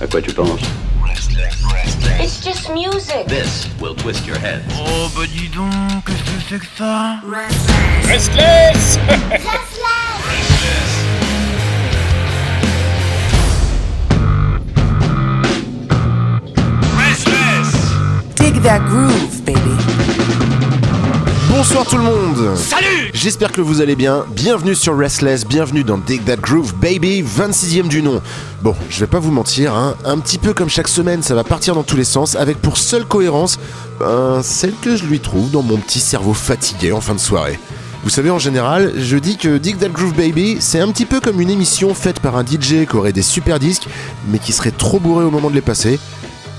À quoi tu penses It's just music. This will twist your head. Oh bah dis donc, qu'est-ce que c'est que ça Restless Dig that groove, baby. Bonsoir tout le monde Salut J'espère que vous allez bien, bienvenue sur Restless, bienvenue dans Dig That Groove Baby, 26ème du nom. Bon, je vais pas vous mentir, hein, un petit peu comme chaque semaine, ça va partir dans tous les sens, avec pour seule cohérence, ben, celle que je lui trouve dans mon petit cerveau fatigué en fin de soirée. Vous savez, en général, je dis que Dig That Groove Baby, c'est un petit peu comme une émission faite par un DJ qui aurait des super disques, mais qui serait trop bourré au moment de les passer.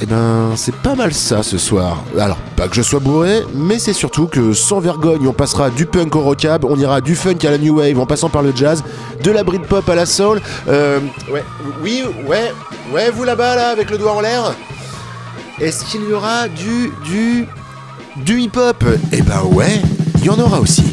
Eh ben, c'est pas mal ça ce soir. Alors, pas que je sois bourré, mais c'est surtout que sans vergogne, on passera du punk au rockab, on ira du funk à la new wave en passant par le jazz, de la Britpop à la soul. Euh, ouais, oui, ouais, ouais, vous là-bas, là, avec le doigt en l'air. Est-ce qu'il y aura du, du, du hip-hop? Eh ben ouais, il y en aura aussi.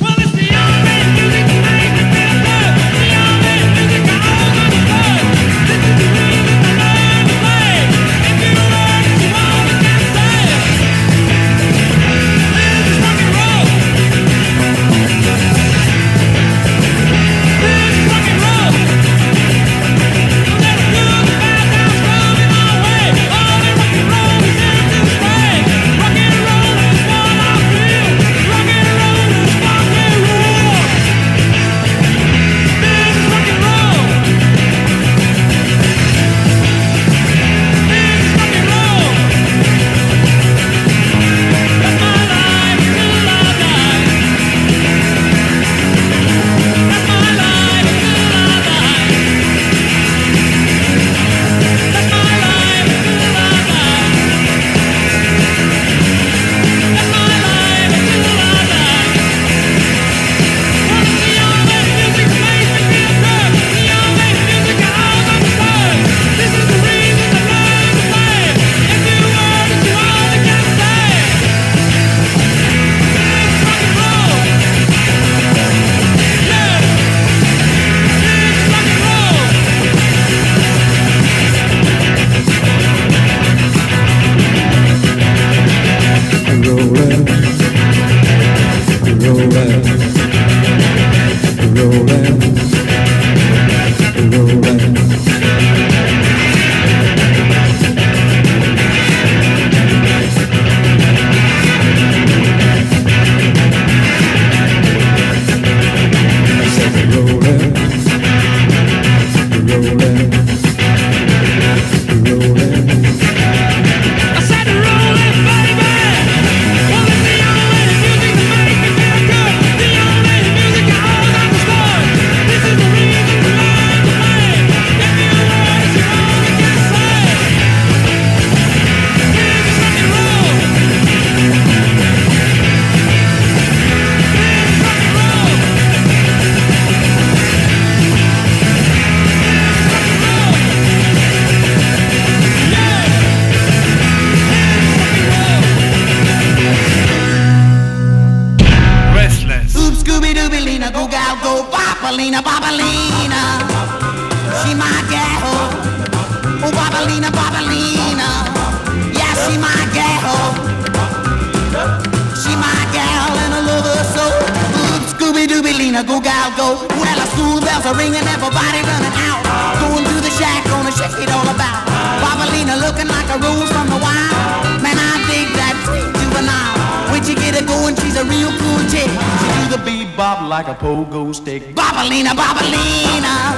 Go gal, go. Well, the school bells are ringing, everybody running out. Going to the shack, gonna shake it all about. Bopalina looking like a rose from the wild. Man, I dig that sweet juvenile. When she get it going, she's a real cool chick. She do the bebop like a pogo stick. Bobalina, Bobalina.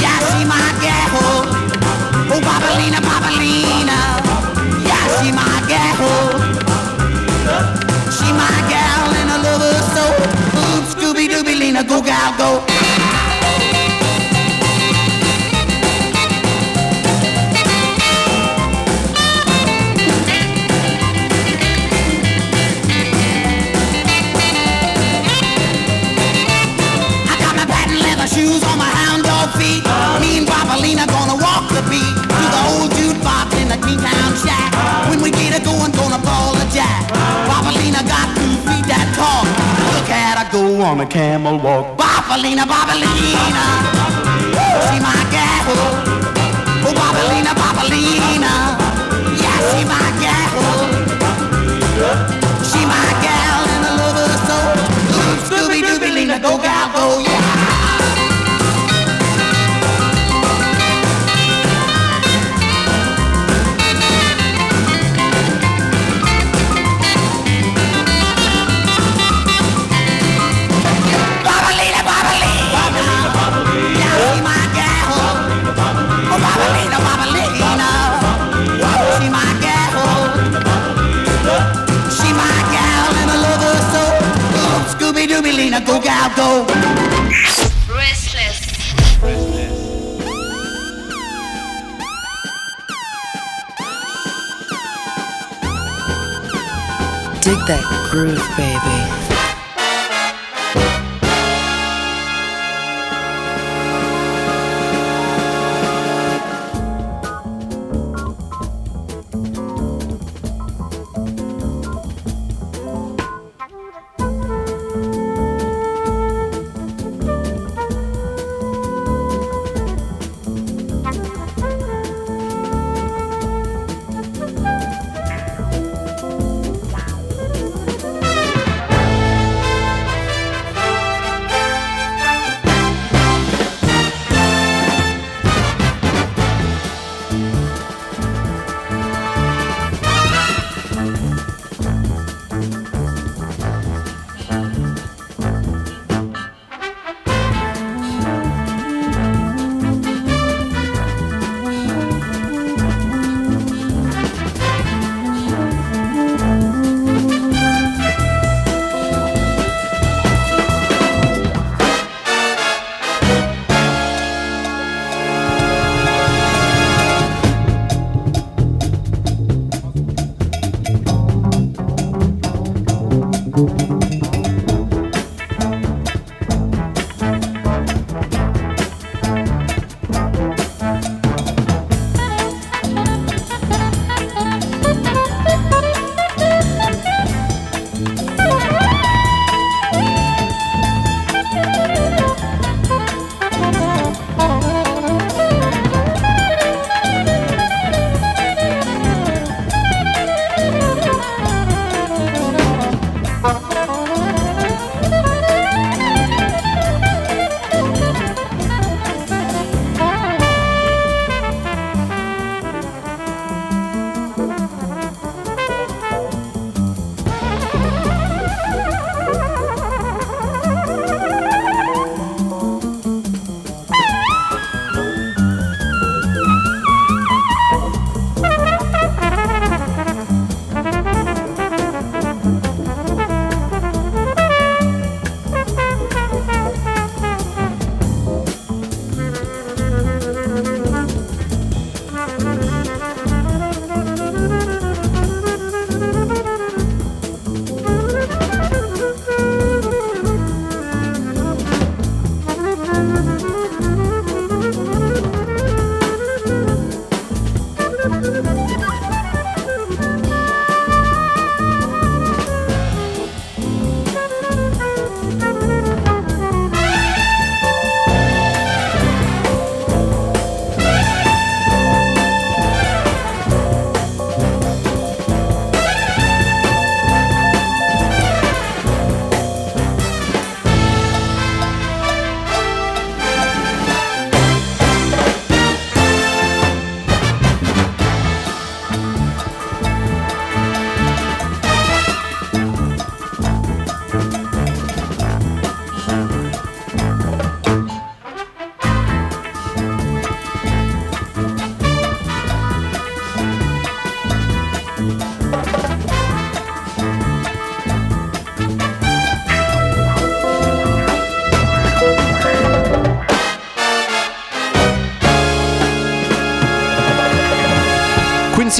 Yeah, she my gal. Oh, Bobalina, Bobalina. Yeah, she my gal. She my gal Lena, go gal, go. I got my patent leather shoes on my hound dog feet. Me and Papalina gonna walk the beat to the old jukebox in the Town shack. When we get it going, gonna ball the jack. Papalina got two feet that tall on a camel walk. Bobalina, Bobalina, oh, See my gal. Oh, Bobalina, Bobalina, Yeah, she my gal. She my gal and I love her so. Scooby-Dooby-Lina, go gal, go, yeah. go gal go. Restless. Dig that groove, baby.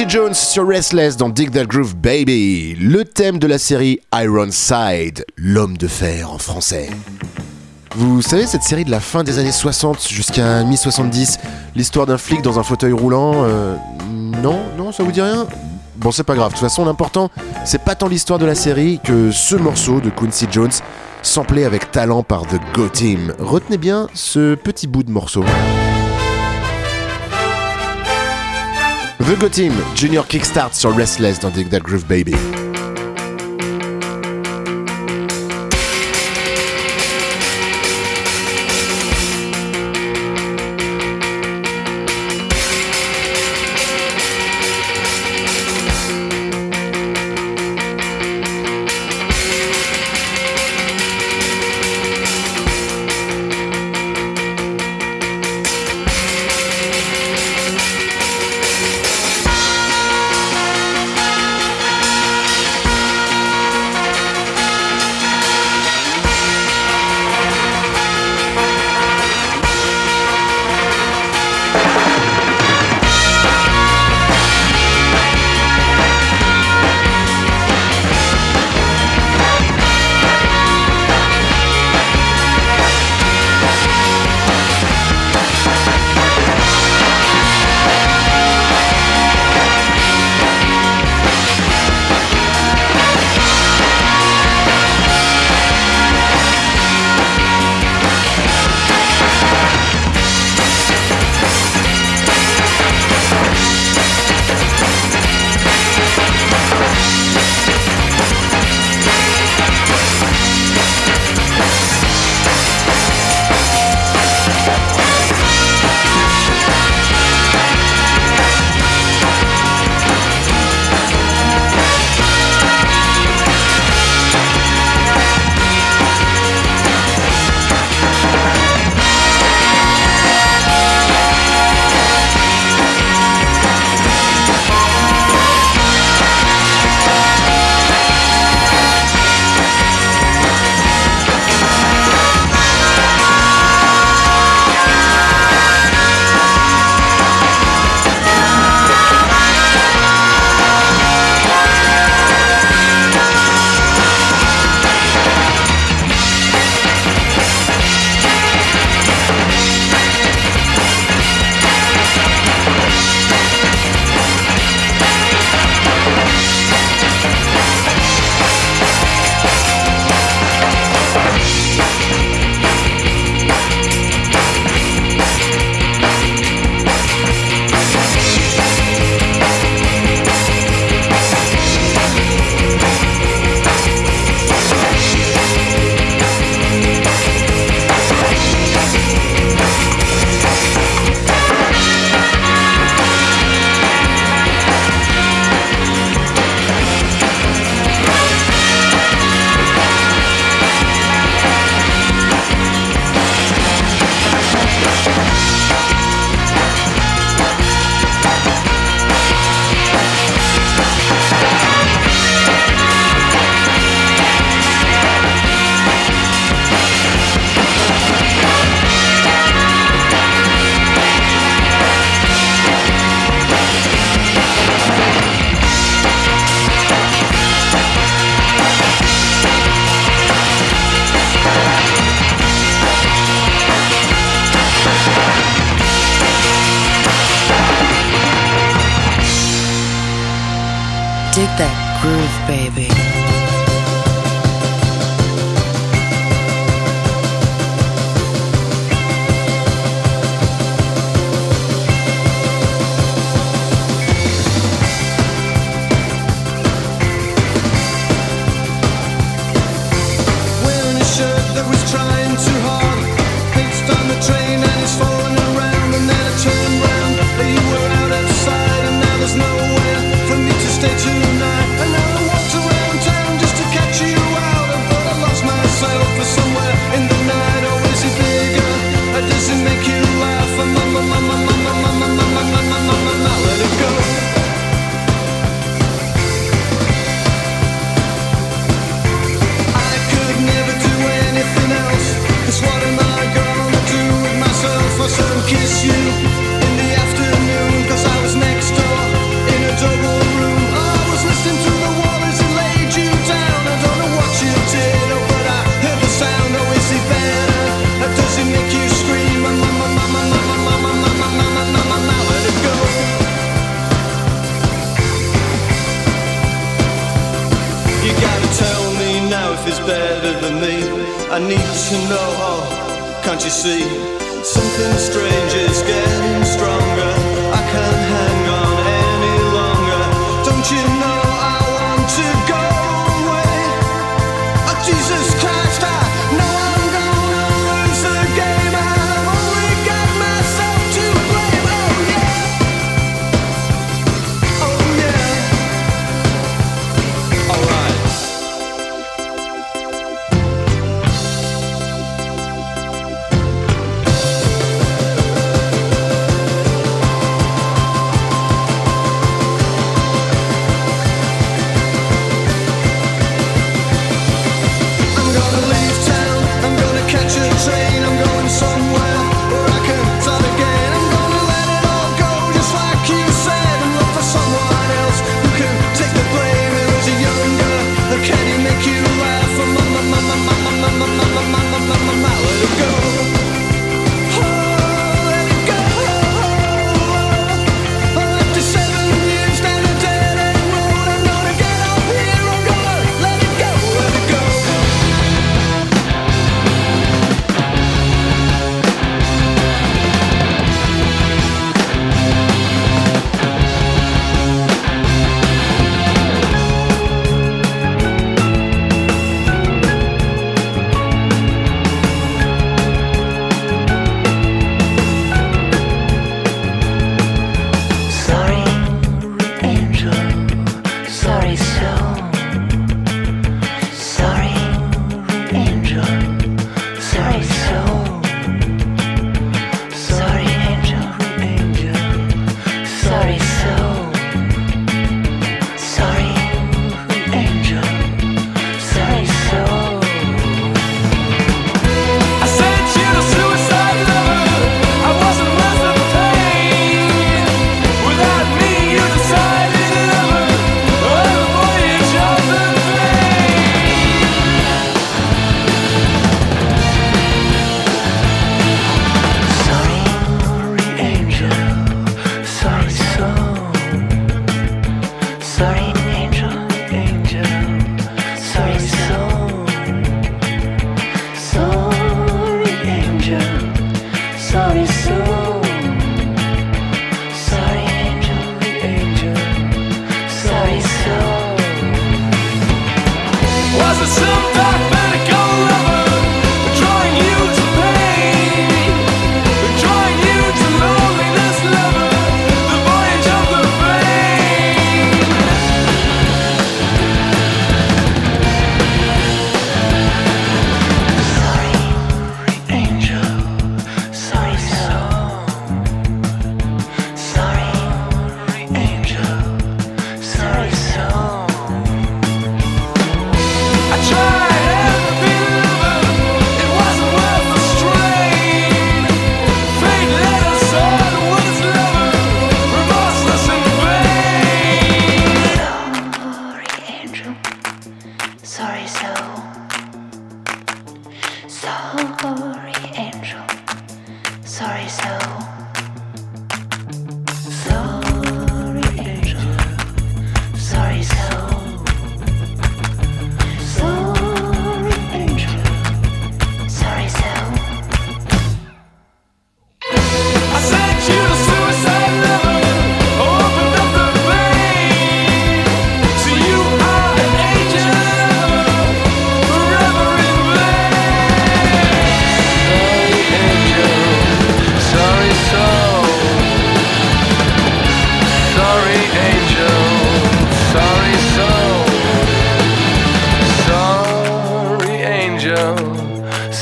Jones sur Restless dans Dig That Groove Baby, le thème de la série Ironside, l'homme de fer en français. Vous savez cette série de la fin des années 60 jusqu'à mi-70, l'histoire d'un flic dans un fauteuil roulant euh, Non, non, ça vous dit rien? Bon, c'est pas grave, de toute façon, l'important, c'est pas tant l'histoire de la série que ce morceau de Quincy Jones, samplé avec talent par The Go Team. Retenez bien ce petit bout de morceau. The Go Team, Junior Kickstart sur Restless dans Dig Groove Baby.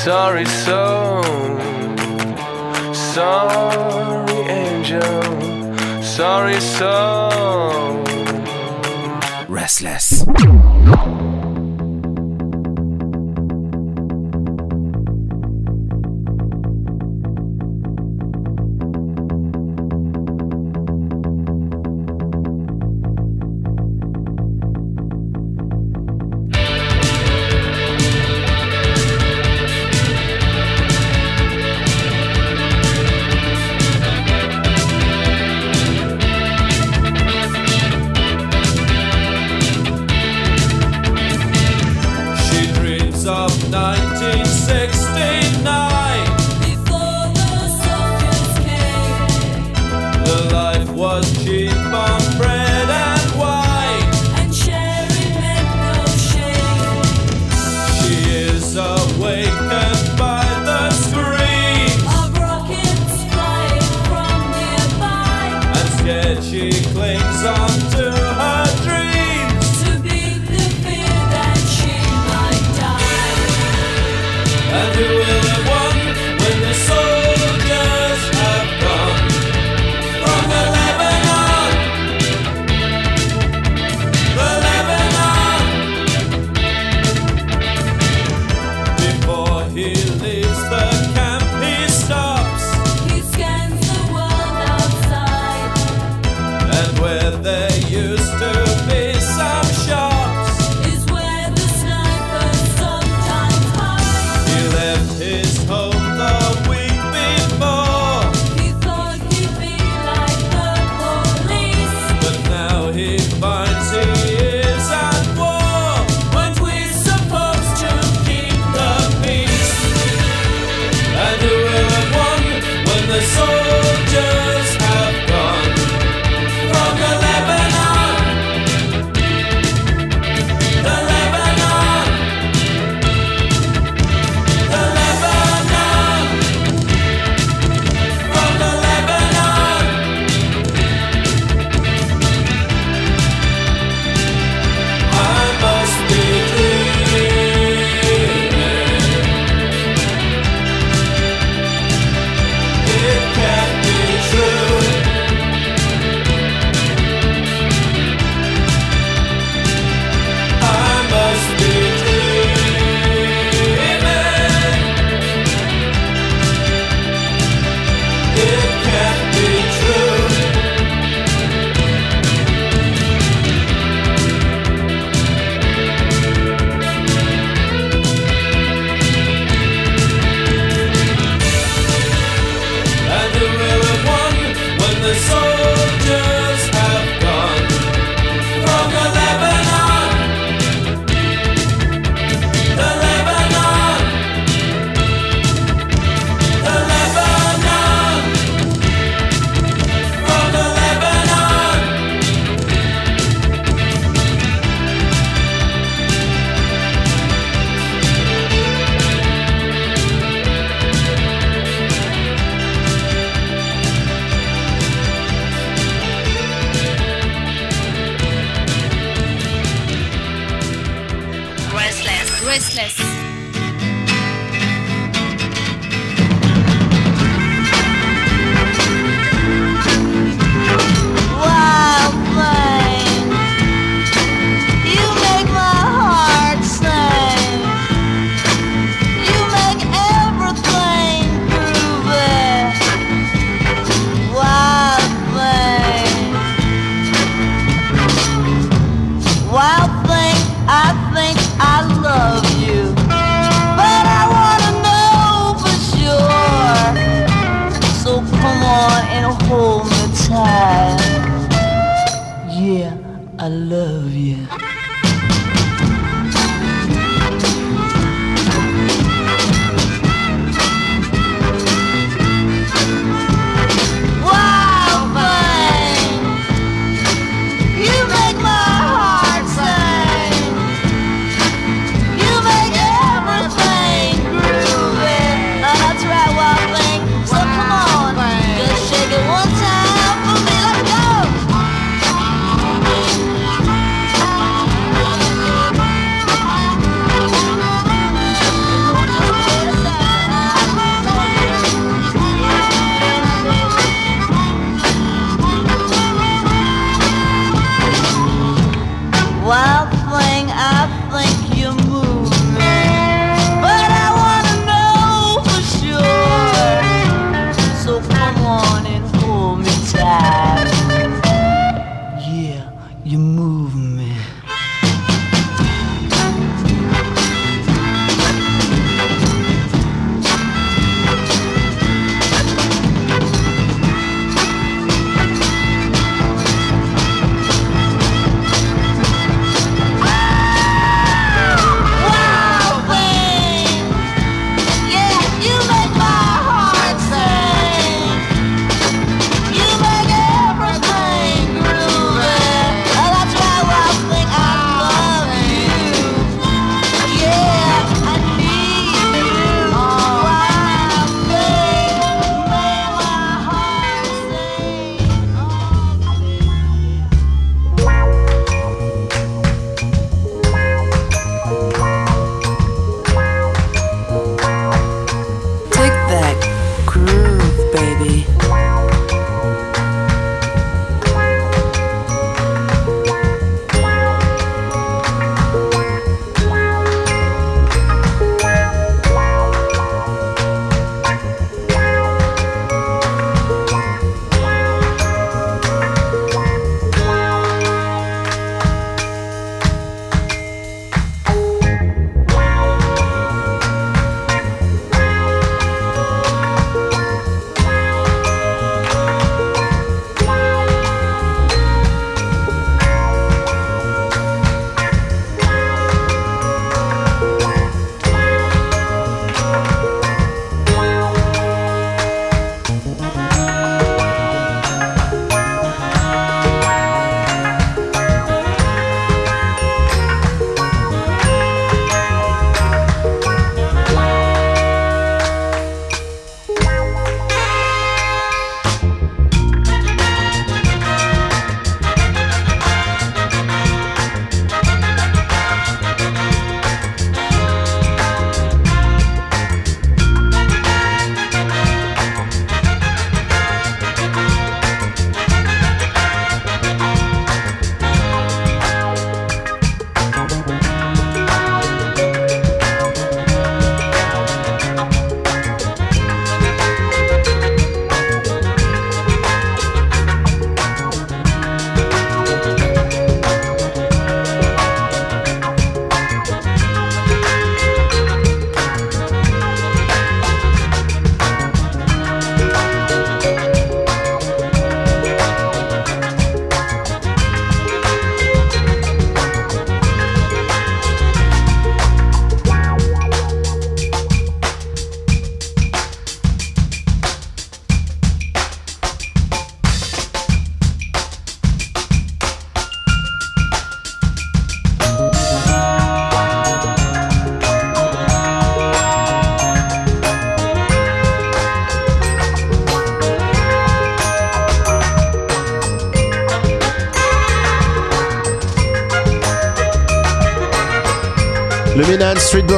sorry soul, sorry angel, sorry soul. Restless.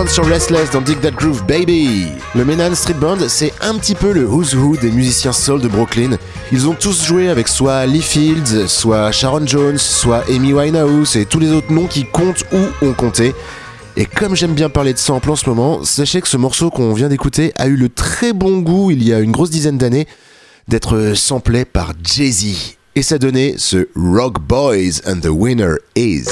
Sur Restless dans Dig That Groove Baby. Le Menan Street Band, c'est un petit peu le who's who des musiciens soul de Brooklyn. Ils ont tous joué avec soit Lee Fields, soit Sharon Jones, soit Amy Winehouse et tous les autres noms qui comptent ou ont compté. Et comme j'aime bien parler de sample en ce moment, sachez que ce morceau qu'on vient d'écouter a eu le très bon goût il y a une grosse dizaine d'années d'être samplé par Jay-Z. Et ça donnait ce Rock Boys and the winner is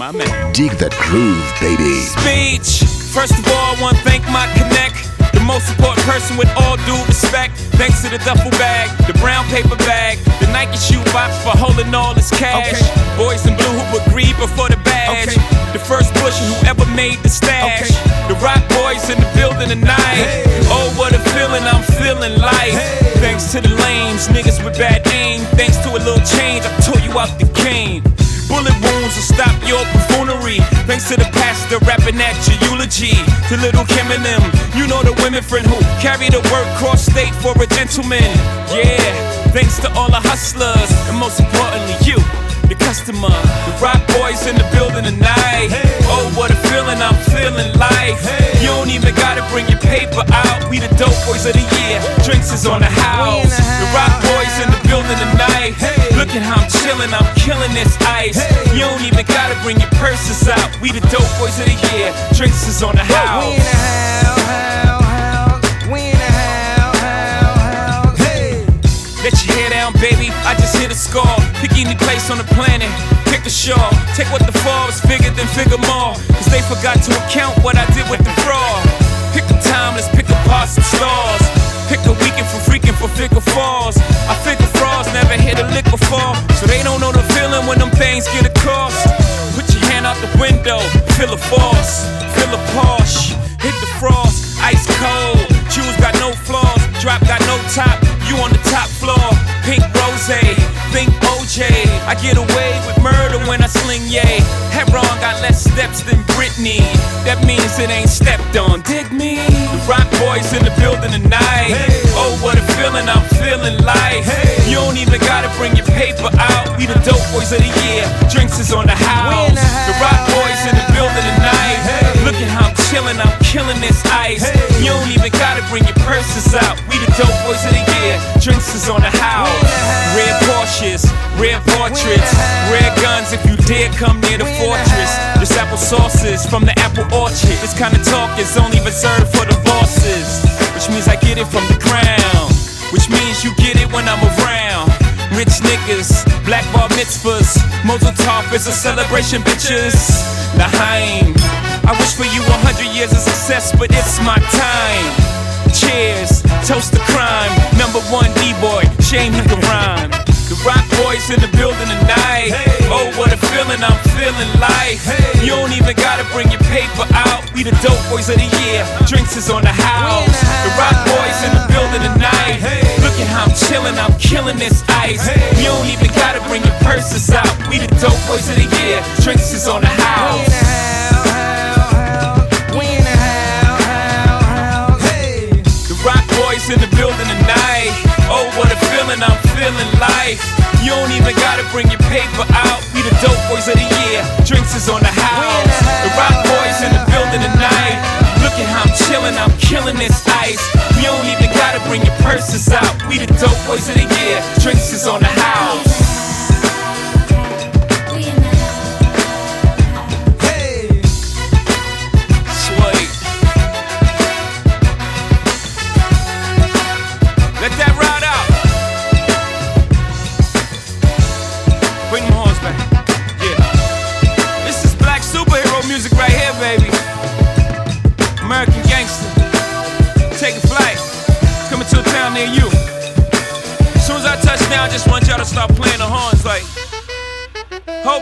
my man. Dig That Groove Baby. Speech. First of all, I want to thank my connect. The most important person with all due respect. Thanks to the duffel bag, the brown paper bag, the Nike shoe box for holding all this cash. Boys in blue who agreed before the badge. The first busher who ever made the stash. The rock boys in the building tonight. Oh, what a feeling I'm feeling like. Thanks to the lames, niggas with bad aim. Thanks to a little change, I tore you out the game. Bullet wounds will stop your buffoonery. Thanks to the pastor rapping at your eulogy. To little Kim and them, you know the women friend who carry the work cross state for a gentleman. Yeah, thanks to all the hustlers, and most importantly, you, the customer. The rock boys in the building tonight. Oh, what a feeling I'm feeling like. You don't even gotta bring your paper out. We the dope boys of the year. Drinks is on the house. The rock boys in the building tonight. Look at how I'm chillin', I'm killin' this ice. Hey. You don't even gotta bring your purses out. We the dope boys of the year. Drinks is on the house. We in the house, house, house. We in the house, house, house. Hey. Let your hair down, baby. I just hit a score. Pick any place on the planet. Pick a shawl. Take what the fall is bigger than figure more. Cause they forgot to account what I did with the fraud. Pick a timeless, pick apart some stars. Pick a weekend for freaking for figure falls. I figure frauds never hit a lick before. So they don't know the feeling when them things get across. Put your hand out the window, feel a force, feel a Porsche, hit the frost, ice cold. Shoes got no flaws, drop got no top. You on the top floor, pink rose, pink OJ. I get away with murder when I sling yay. Hebron got less steps than Britney. That means it ain't stepped on. Dig me. The rock boys in the building tonight. Oh, what a feeling I'm feeling like. Hey. You don't even gotta bring your paper out. We the dope boys of the year. Drinks is on the house. The rock boys Look at how I'm chilling, I'm killing this ice. You don't even gotta bring your purses out. We the dope boys of the year. Drinks is on the house. Red Porsches, red portraits, red guns. If you dare come near the fortress, this apple sauces from the apple orchard. This kind of talk is only reserved for the bosses, which means I get it from the ground. Which means you get it when I'm around. Rich niggas, black bar mitzvahs. Tov is a celebration, bitches. L'chaim. I wish for you a hundred years of success, but it's my time. Cheers, toast to crime. Number one D-boy, shame he rhyme. The Roc Boys in the building tonight. Oh, what a feeling I'm feeling like. You don't even gotta bring your paper out. We the dope boys of the year. Drinks is on the house. The Roc Boys in the building tonight. Look at how I'm chilling, I'm killing this ice. You don't even gotta bring your purses out. We the dope boys of the year. Drinks is on the house. In the building tonight. Oh, what a feeling I'm feeling like. You don't even gotta bring your paper out. We the dope boys of the year. Drinks is on the house. The Roc Boys in the building tonight. Look at how I'm chilling, I'm killing this ice. You don't even gotta bring your purses out. We the dope boys of the year. Drinks is on the house.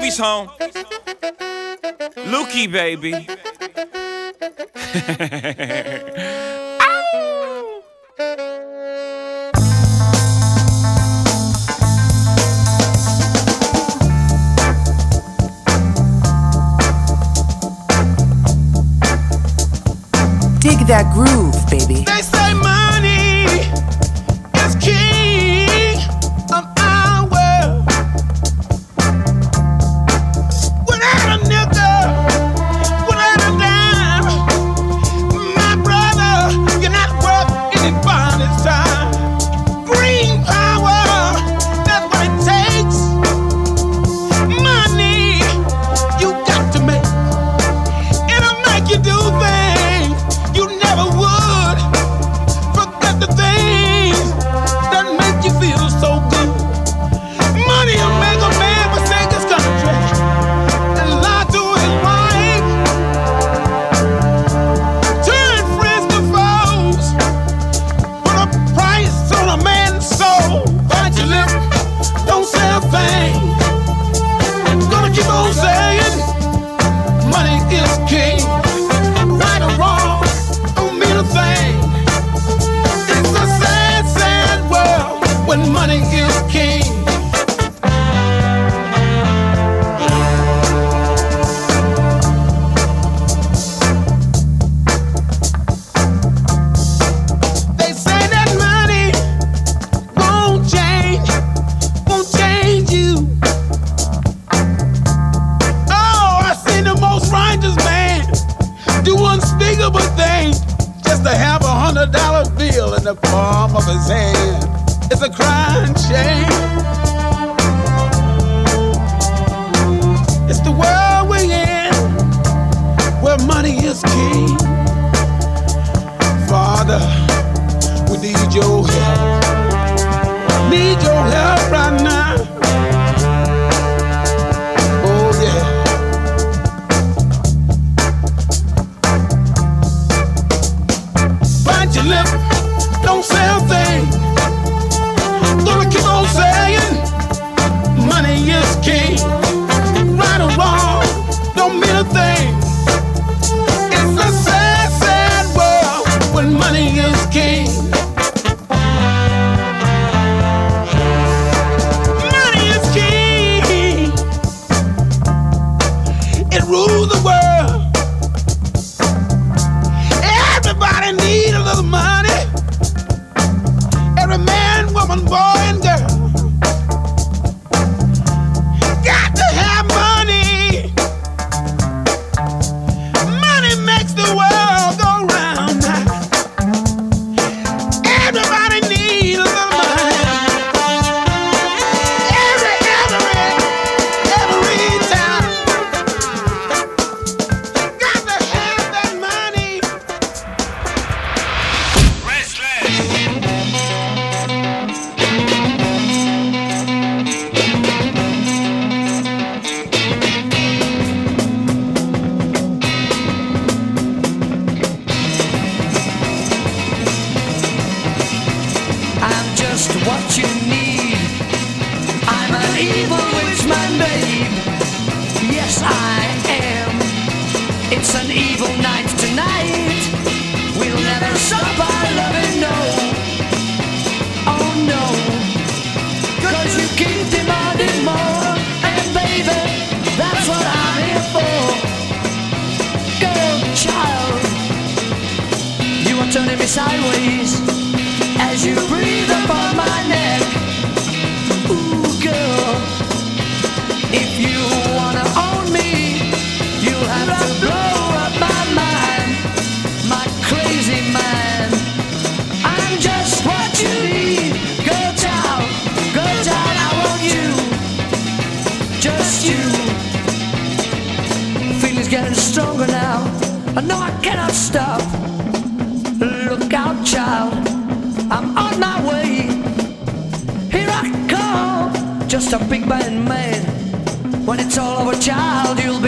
Hobie's home. Lukey, baby. Dig that groove, baby. turning me sideways as you breathe upon my neck. Stop big band man. When it's all over, child, you'll be.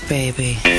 Baby.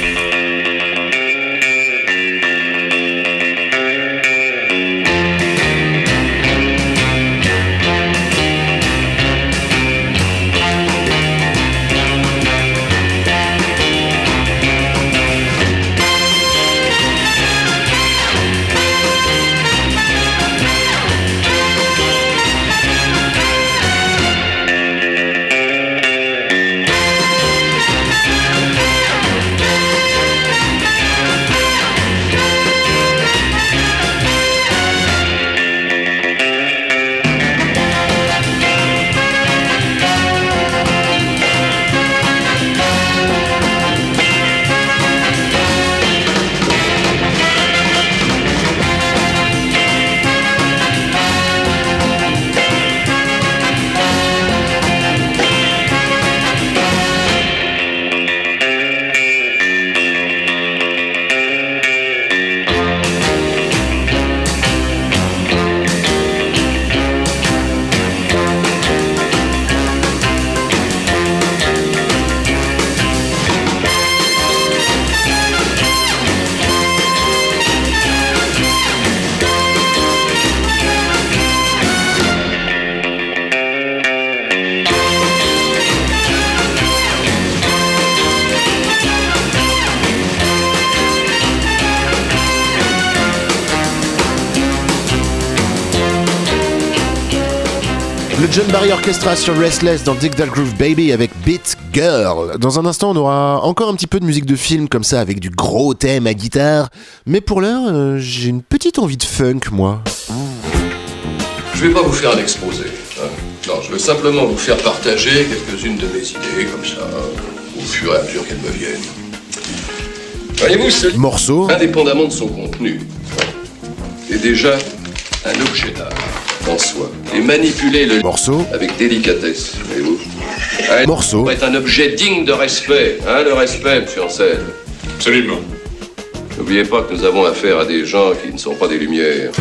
Le John Barry Orchestra sur Restless dans Dig That Groove Baby avec Beat Girl. Dans un instant, on aura encore un petit peu de musique de film comme ça avec du gros thème à guitare. Mais pour l'heure, euh, j'ai une petite envie de funk, moi. Je vais pas vous faire un exposé. hein. Non, je veux simplement vous faire partager quelques-unes de mes idées, comme ça, au fur et à mesure qu'elles me viennent. Voyez-vous, ce Morceau. indépendamment de son contenu, est déjà un objet d'art en soi. Et manipuler le morceau avec délicatesse, voyez-vous. Un Morceau. est un objet digne de respect, hein, le respect, monsieur Ansel. Absolument. N'oubliez pas que nous avons affaire à des gens qui ne sont pas des lumières.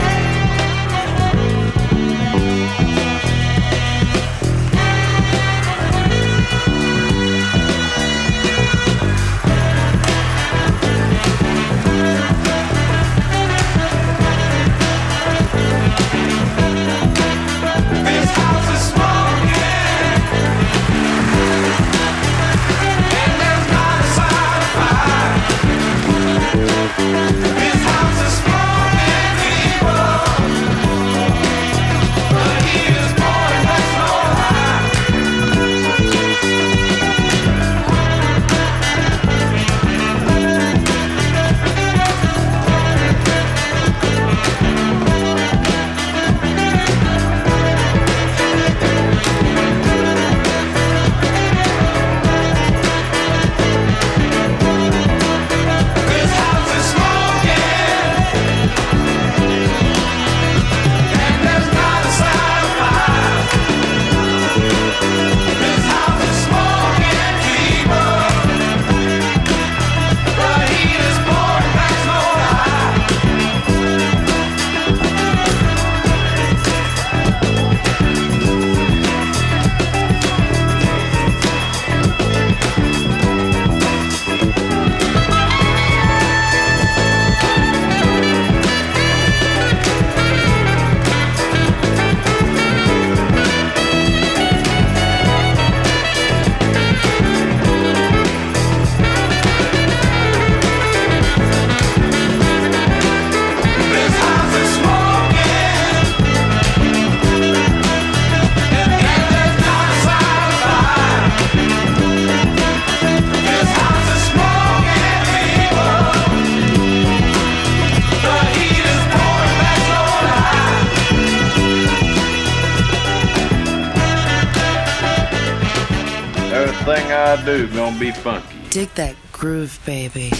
Do gonna be funky. Dig that groove, baby.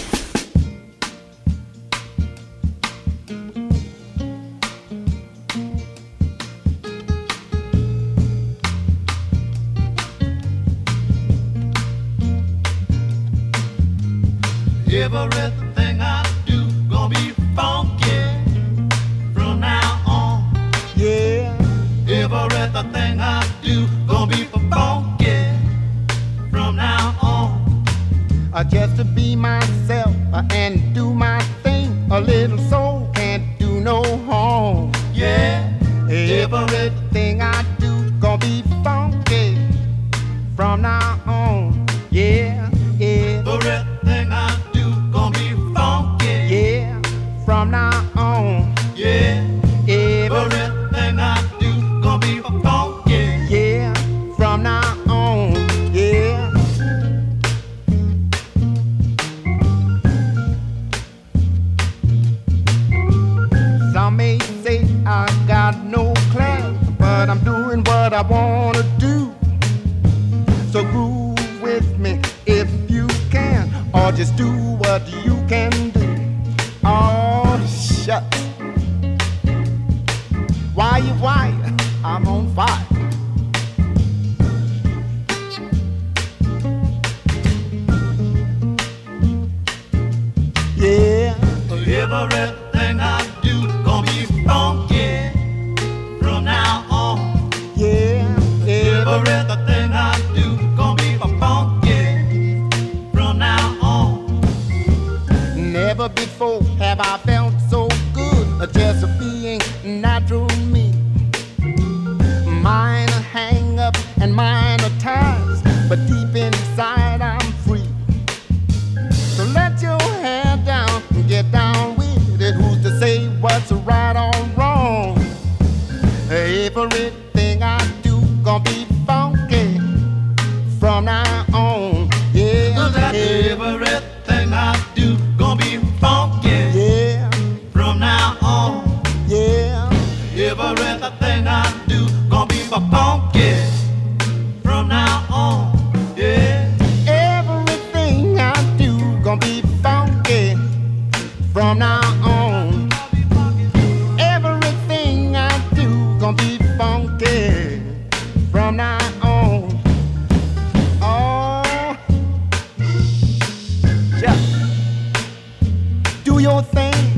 Do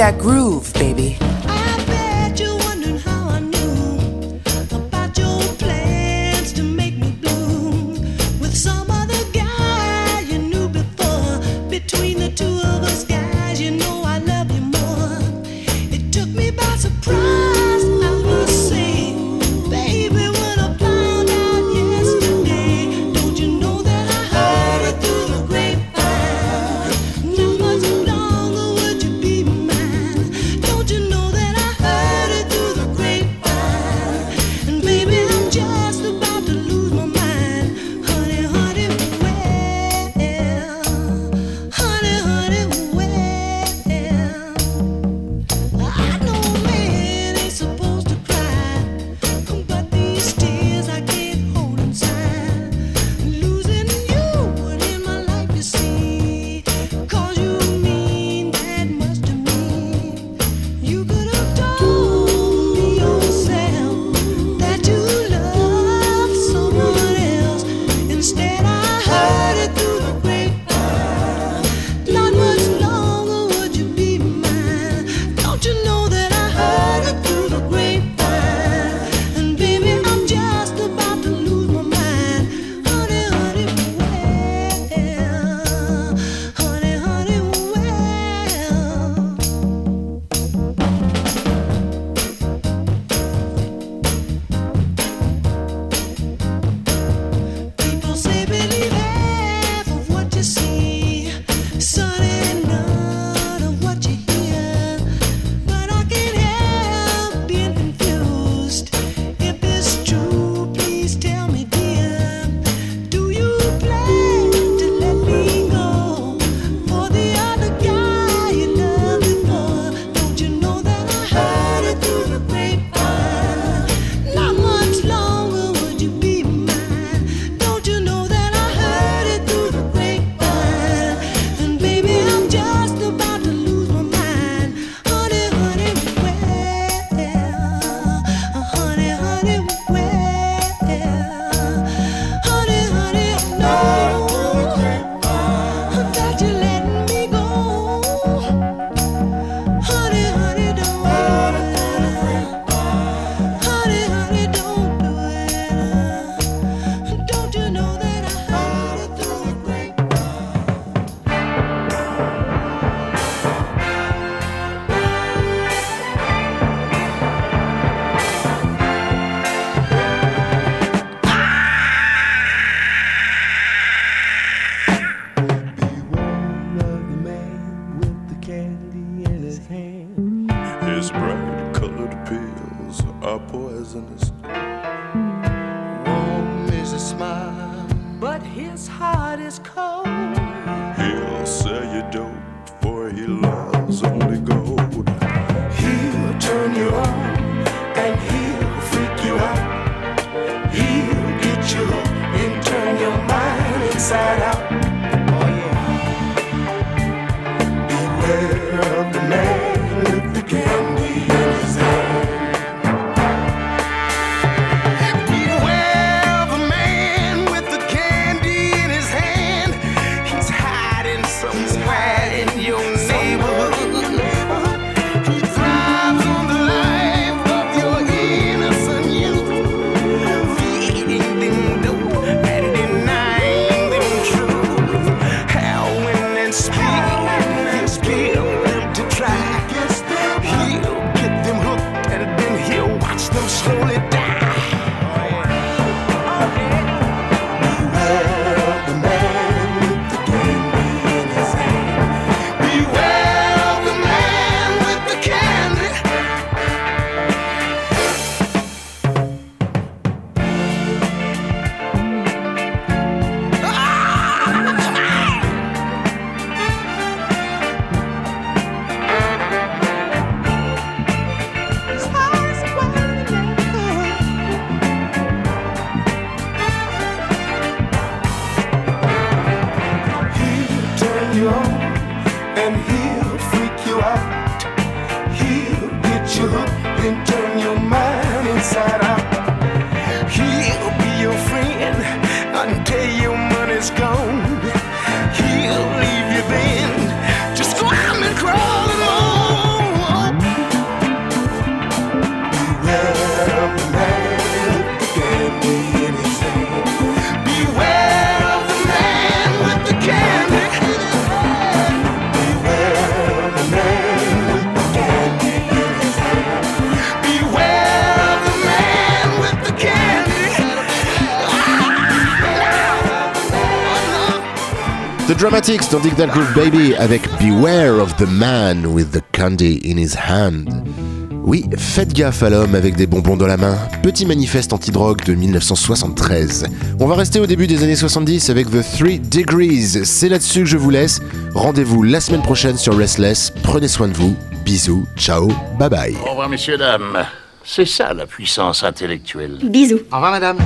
that groove. His bright colored pills are poisonous. Warm is his smile, but his heart is cold. He'll sell you dope, for he loves only gold. He'll turn you on, and he'll freak you out. He'll get you hooked and turn your mind inside out. man Dramatics, dans que d'un coup, Baby avec Beware of the Man with the Candy in His Hand. Oui, faites gaffe à l'homme avec des bonbons dans la main. Petit manifeste anti-drogue de 1973. On va rester au début des années 70 avec The Three Degrees. C'est là-dessus que je vous laisse. Rendez-vous la semaine prochaine sur Restless. Prenez soin de vous. Bisous, ciao, bye bye. Au revoir, messieurs, dames. C'est ça la puissance intellectuelle. Bisous. Au revoir, madame.